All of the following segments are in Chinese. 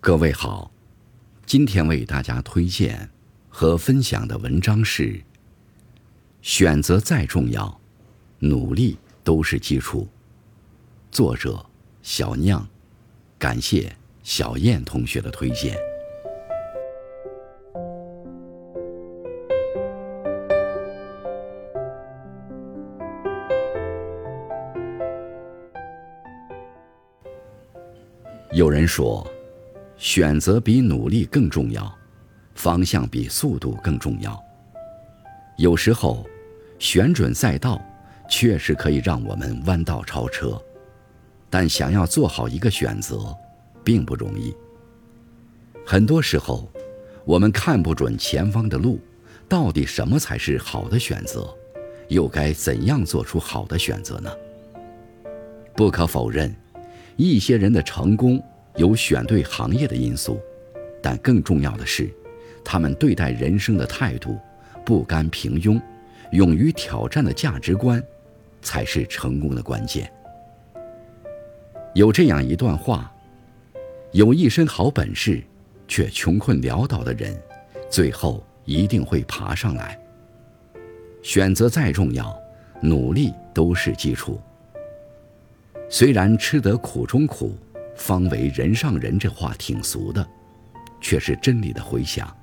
各位好，今天为大家推荐和分享的文章是：选择再重要，努力都是基础。作者小酿，感谢小燕同学的推荐。有人说，选择比努力更重要，方向比速度更重要。有时候，选准赛道确实可以让我们弯道超车，但想要做好一个选择，并不容易。很多时候，我们看不准前方的路，到底什么才是好的选择，又该怎样做出好的选择呢？不可否认。一些人的成功有选对行业的因素，但更重要的是，他们对待人生的态度，不甘平庸，勇于挑战的价值观，才是成功的关键。有这样一段话：有一身好本事，却穷困潦倒的人，最后一定会爬上来。选择再重要，努力都是基础。虽然吃得苦中苦，方为人上人这话挺俗的，却是真理的回响。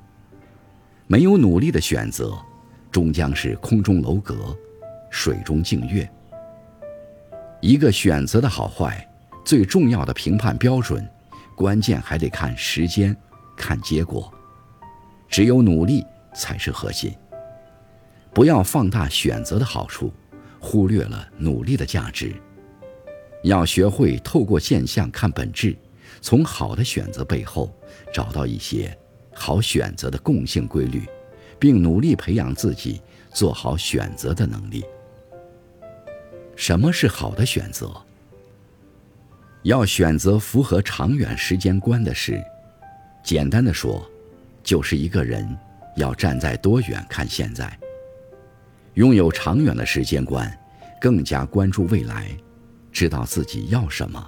没有努力的选择，终将是空中楼阁，水中镜月。一个选择的好坏，最重要的评判标准，关键还得看时间，看结果。只有努力才是核心。不要放大选择的好处，忽略了努力的价值。要学会透过现象看本质，从好的选择背后找到一些好选择的共性规律，并努力培养自己做好选择的能力。什么是好的选择？要选择符合长远时间观的事。简单的说，就是一个人要站在多远看现在，拥有长远的时间观，更加关注未来。知道自己要什么，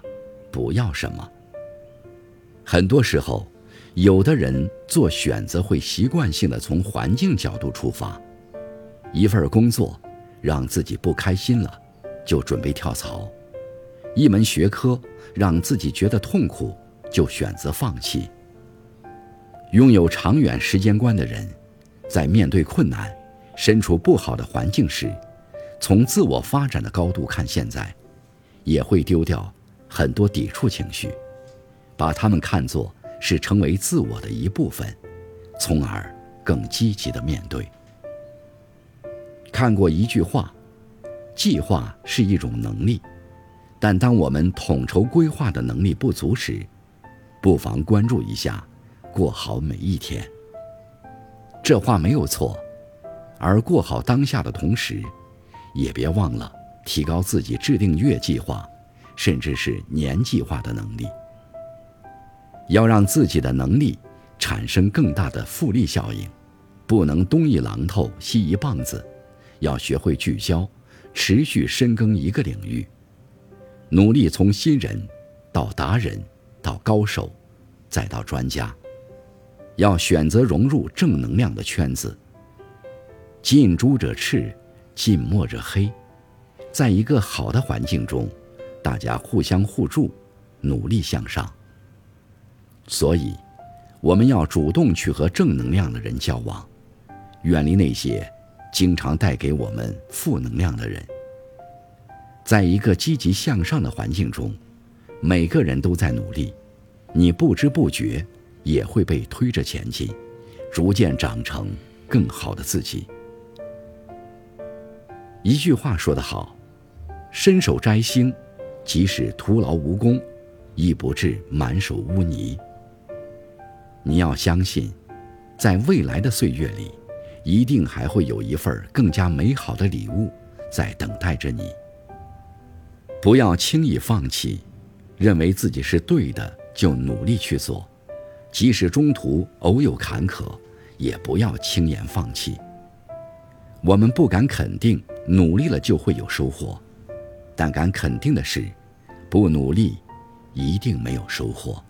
不要什么。很多时候，有的人做选择会习惯性的从环境角度出发，一份工作让自己不开心了，就准备跳槽；一门学科让自己觉得痛苦，就选择放弃。拥有长远时间观的人，在面对困难、身处不好的环境时，从自我发展的高度看现在。也会丢掉很多抵触情绪，把他们看作是成为自我的一部分，从而更积极的面对。看过一句话：“计划是一种能力，但当我们统筹规划的能力不足时，不妨关注一下，过好每一天。”这话没有错，而过好当下的同时，也别忘了。提高自己制定月计划，甚至是年计划的能力。要让自己的能力产生更大的复利效应，不能东一榔头西一棒子，要学会聚焦，持续深耕一个领域，努力从新人到达人，到高手，再到专家。要选择融入正能量的圈子。近朱者赤，近墨者黑。在一个好的环境中，大家互相互助，努力向上。所以，我们要主动去和正能量的人交往，远离那些经常带给我们负能量的人。在一个积极向上的环境中，每个人都在努力，你不知不觉也会被推着前进，逐渐长成更好的自己。一句话说得好。伸手摘星，即使徒劳无功，亦不至满手污泥。你要相信，在未来的岁月里，一定还会有一份更加美好的礼物在等待着你。不要轻易放弃，认为自己是对的就努力去做，即使中途偶有坎坷，也不要轻言放弃。我们不敢肯定努力了就会有收获。但敢肯定的是，不努力，一定没有收获。